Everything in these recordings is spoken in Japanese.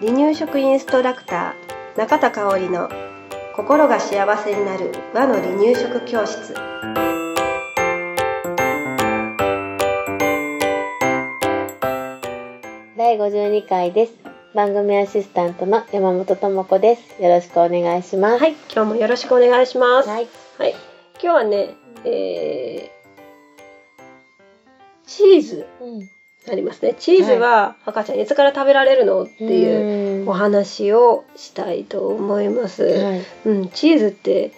離乳食インストラクター中田香織の心が幸せになる和の離乳食教室第52回です。番組アシスタントの山本智子です。よろしくお願いします。はい今日もよろしくお願いしますはい。はい、今日はね、えーチーズうん。ありますね。チーズは赤ちゃんいつから食べられるのっていううお話をしたいと思います、ん。はい。うん、チーズって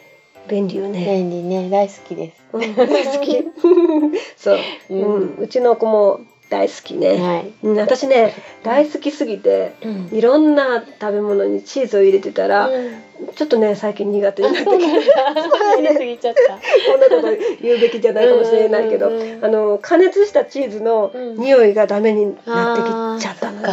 便利よね、便利ね、大好きです。うん大好き。そう、ううんんうちの子も大好きね、はい。うん、私ね大好きすぎてうん。いろんな食べ物にチーズを入れてたら、ちょっとね最近苦手になってきて。やりす。ぎちゃった。こんなこと言うべきじゃないかもしれないけど、うんうんうんあの加熱したチーズのうん。匂いがダメになってきちゃった。のね、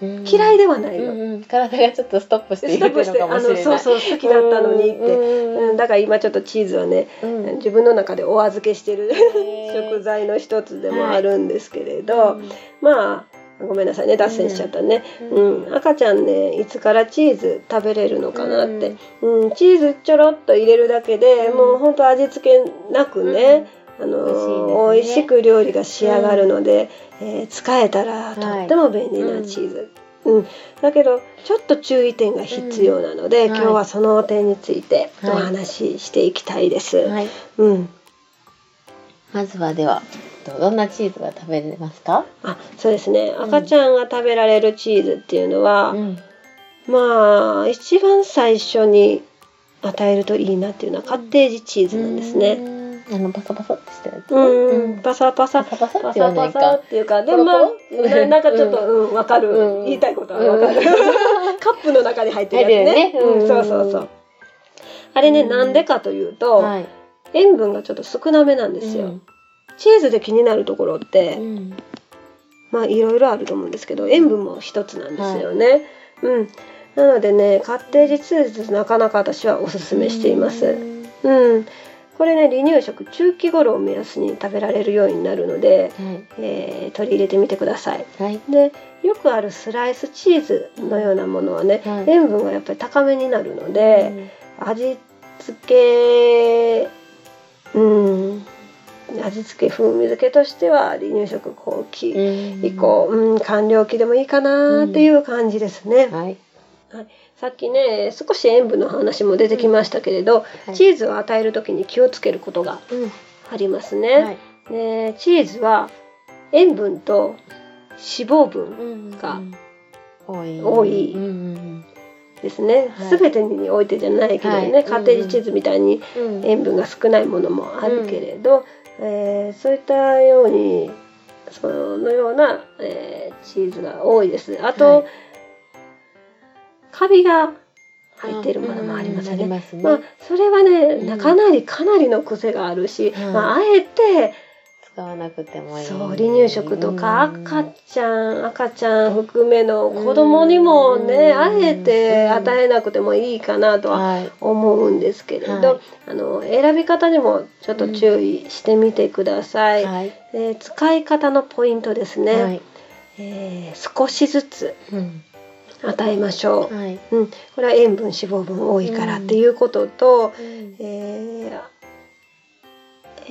嫌いではないの、うんうん。体がちょっっとストップしてストップしてあのそうそう好きだったのにって、うんだから今ちょっとチーズはね、うん。自分の中でお預けしてる 食材の一つでもあるんですけれど、まあごめんなさいね。脱線しちゃったね、ううん。赤ちゃんねいつからチーズ食べれるのかなって、うん。チーズちょろっと入れるだけで、うん。もうほんと味付けなくね、あの美味しく料理が仕上がるので、えー使えたらとっても便利なチーズ。うん、だけどちょっと注意点が必要なので、うん今日はその点についておはい話ししていきたいです。はい。うん、まずはでは、どんなチーズが食べれますか？あそうですねん赤ちゃんが食べられるチーズっていうのは、ん。まあ一番最初に与えるといいなっていうのはカッテージチーズなんですね。ね。あのパサパサってしたやつ。うん、パサパサ。パサパサパっていか。っていうかでポロまあななんかちょっとうん。わかる、うん。言いたいことはわかる、うん。カップの中に入ってるやつね。うん、そうそうそう。あれねうん。なんでかというと、はい。塩分がちょっと少なめなんですよ、チーズで気になるところって、うん。まあいろいろあると思うんですけど塩分も一つなんですよね、うん。なのでねカッテージチーズなかなか私はおすすめしています。うん。うんこれね離乳食中期頃を目安に食べられるようになるので、はい。えー取り入れてみてくださいはい。でよくあるスライスチーズのようなものはね、はい塩分がやっぱり高めになるので、味付けうん味付け風味付けとしては離乳食後期うん以降、うん、完了期でもいいかなっていう感じですね、はい。さっきね少し塩分の話も出てきましたけれど、はい。チーズを与える時に気をつけることがうん。ありますね、はい。でチーズは塩分と脂肪分うんが多い。ですね、はい。全てにおいてじゃないけどね、はい。カーテージチーズみたいにうん。塩分が少ないものもあるけれど、えーそういったようにそのような、えーチーズが多いです。あと、はいカビが入っているものもありますよね。ますねまあ、それはね、うんかなりかなりの癖があるし、はいまあ、あえて使わなくてもいい。そう離乳食とかうん赤ちゃん赤ちゃん含めの子供にもね、うんあえて与えなくてもいいかなとははい。思うんですけれど、はいあの選び方にもちょっと注意してみてください。はい。で使い方のポイントですね、はい。えー少しずつうん。与えましょう。はい。うん、これは塩分脂肪分多いからっていうことと、うん。えー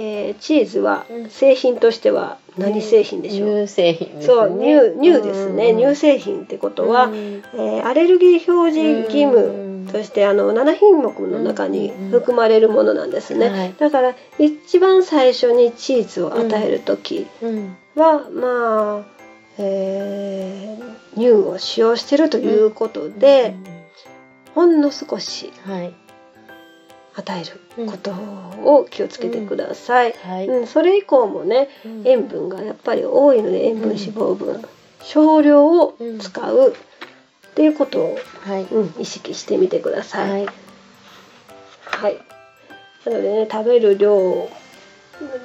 えーチーズはうん。製品としては何製品でしょう、乳製品ね。そう乳乳ですね、うん。乳製品ってことは、うん。えーアレルギー表示義務としてあの7品目の中に含まれるものなんですね、はい。だから一番最初にチーズを与える時うん。は、まあ、えー乳を使用してるということで、ほんの少し。与えることを気をつけてください、はい。うんそれ以降もねうん塩分がやっぱり多いので塩分脂肪分少量を使うっていうことを、はい。うん、意識してみてください。はい。はい。なのでね食べる量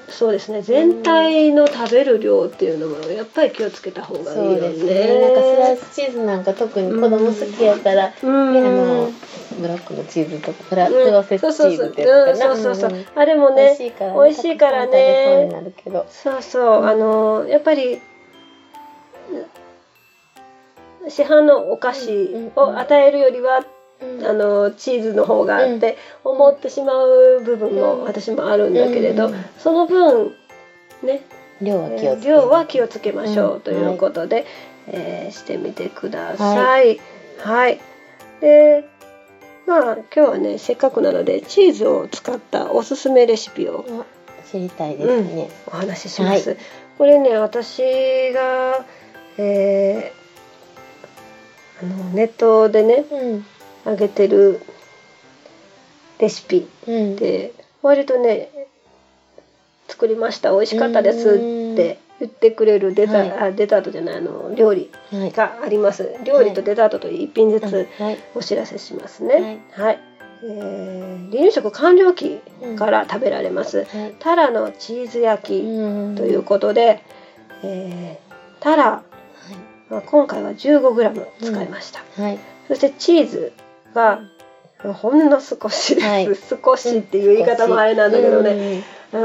そうですね。全体の食べる量っていうのもやっぱり気をつけた方がいいよね。ね。なんかスライスチーズなんか特に子供好きやから、うん、あのブラックのチーズとかプラプロセスチーズってやつかな、うん、そう。そうそう、う。ん、あれもね美味しいからね。そうそうあのやっぱり市販のお菓子を与えるよりはあのチーズの方がって思ってしまう部分も私もあるんだけれど、その分ね量は気をつけ量は気をつけましょうということで、えーしてみてください。はい、でまあ今日はねせっかくなのでチーズを使ったおすすめレシピを知りたいですね。お話しします。これね私が、えーあのネットでねうん上げてるレシピうん。で割とね作りました。美味しかったですって言ってくれるデザ、はい。あデザートじゃないあの料理はい。があります。料理とデザートと一品ずつはい。お知らせしますね。はい、えー離乳食完了期から食べられます、はい。タラのチーズ焼きうん。ということで、えータラ、まあ今回は 15g 使いました、はい。そしてチーズがほんの少しです、はい。少しっていう言い方もあれなんだけどね、う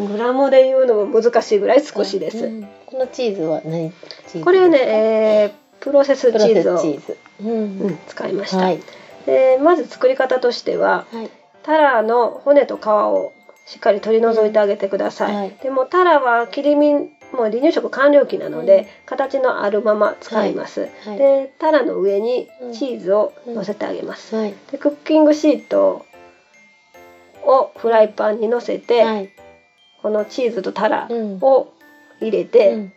ん、グラムで言うのも難しいぐらい少しです、うん。このチーズは何チーズこれはね、えープロセスチーズをスチーズ。うん。うん、使いました、はい。でまず作り方としてははい。タラの骨と皮をしっかり取り除いてあげてください、うんはい。でもタラは切り身もう離乳食完了期なので、うん。形のあるまま使います、はい。でタラの上にチーズを乗せてあげます、はい。でクッキングシートをフライパンに乗せて、はい。このチーズとタラうん。を入れて、うん。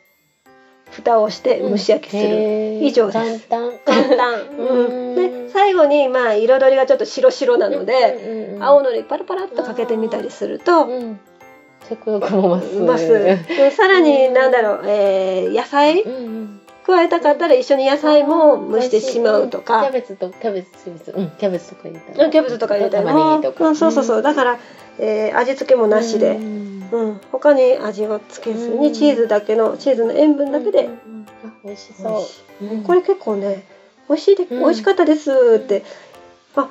蓋をして蒸し焼きする、以上です。簡単。簡単、うん、で最後にまあ彩りがちょっと白白なので、うんうん。青のりパラパラっとかけてみたりすると、うん食欲も増す。ます。でさらになんだろう、えー野菜？うんうん。加えたかったら一緒に野菜も蒸してしまうとか、キャベツとキャベツキャベツ。うんキャベツとか入れたら。キャベツとか入れたり玉ねぎとか。うんそうそうそう。だから、えー味付けもなしで、ううんん。他に味をつけずうんにチーズだけのチーズの塩分だけで、うん美味し美そうこれ結構ね美味しいで、うん。美味しかったですって。あ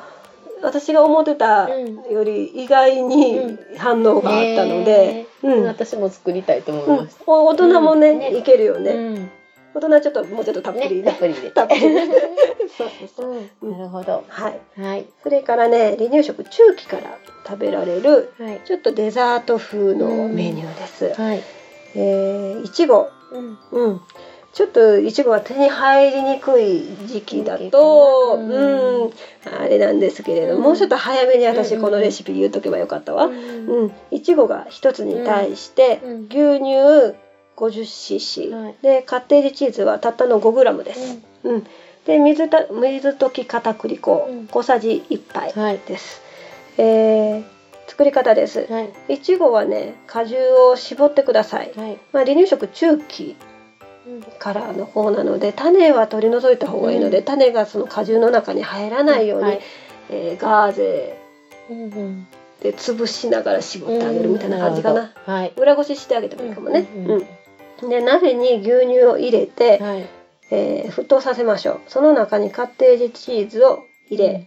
私が思ってたより意外に反応があったので、うん。へー私も作りたいと思うんいました大人もね,、うん。ねいけるよね、うん。大人はちょっともうちょっとたっぷりね。ねたっぷり入れてたっぷりそうそうそううん。なるほど。はい。はい。それからね離乳食中期から食べられるはい。ちょっとデザート風のメニューです、はい。えーいちごうん。うんちょっといちごが手に入りにくい時期だと、う、なんあれなんですけれど、うん。もうちょっと早めに私うん。このレシピ言っとけばよかったわ。ううん。ん、いちごが一つに対して、うん。牛乳 50cc、はい。でカッテージチーズはたったの 5g です。うん、で水た水溶き片栗粉うん。小さじ1杯はい。です。えー作り方です。はい。いちごはね果汁を絞ってください。はい。まあ、離乳食中期からの方なので種は取り除いた方がいいので、うん。種がその果汁の中に入らないように、はいえーガーゼで潰しながら絞ってあげるみたいな感じかな、はい。裏ごししてあげてもいいかもね、うんで鍋に牛乳を入れて、はい。えー沸騰させましょう。その中にカッテージチーズを入れ、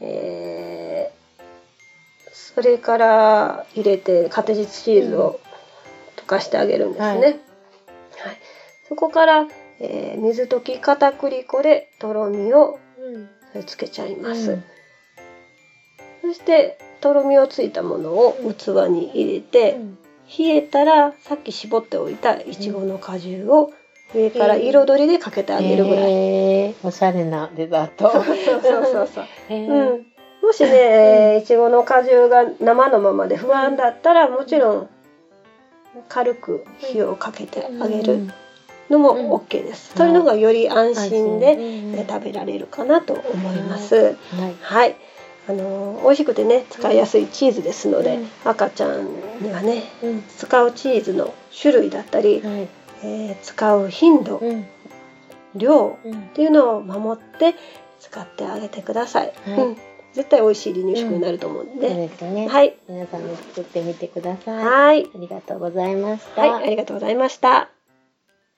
えーそれから入れてカッテージチーズを溶かしてあげるんですね、はい。はいそこから、えー水溶き片栗粉でとろみをうん。つけちゃいます、うん。そしてとろみをついたものを器に入れて、うん。冷えたらさっき絞っておいたいちごの果汁を上から彩りでかけてあげるぐらい、へー。おしゃれなデザート。そうそうそうそう。そうへー。うん、もしね、えーいちごの果汁が生のままで不安だったらもちろん。軽く火をかけてあげるのも OK です、うんそれの方がより安心で、安心うん。えー食べられるかなと思います、はいはい。あのー美味しくてね使いやすいチーズですので、うん。赤ちゃんにはねうん。使うチーズの種類だったり、はい。えー使う頻度、うん。量うん。っていうのを守って使ってあげてください、はい。うん、絶対美味しい離乳食になると思うんそうで、ですね。はい。皆さんも作ってみてください。はい。ありがとうございました。はい、ありがとうございました。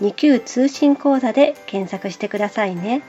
2級通信講座で検索してくださいね。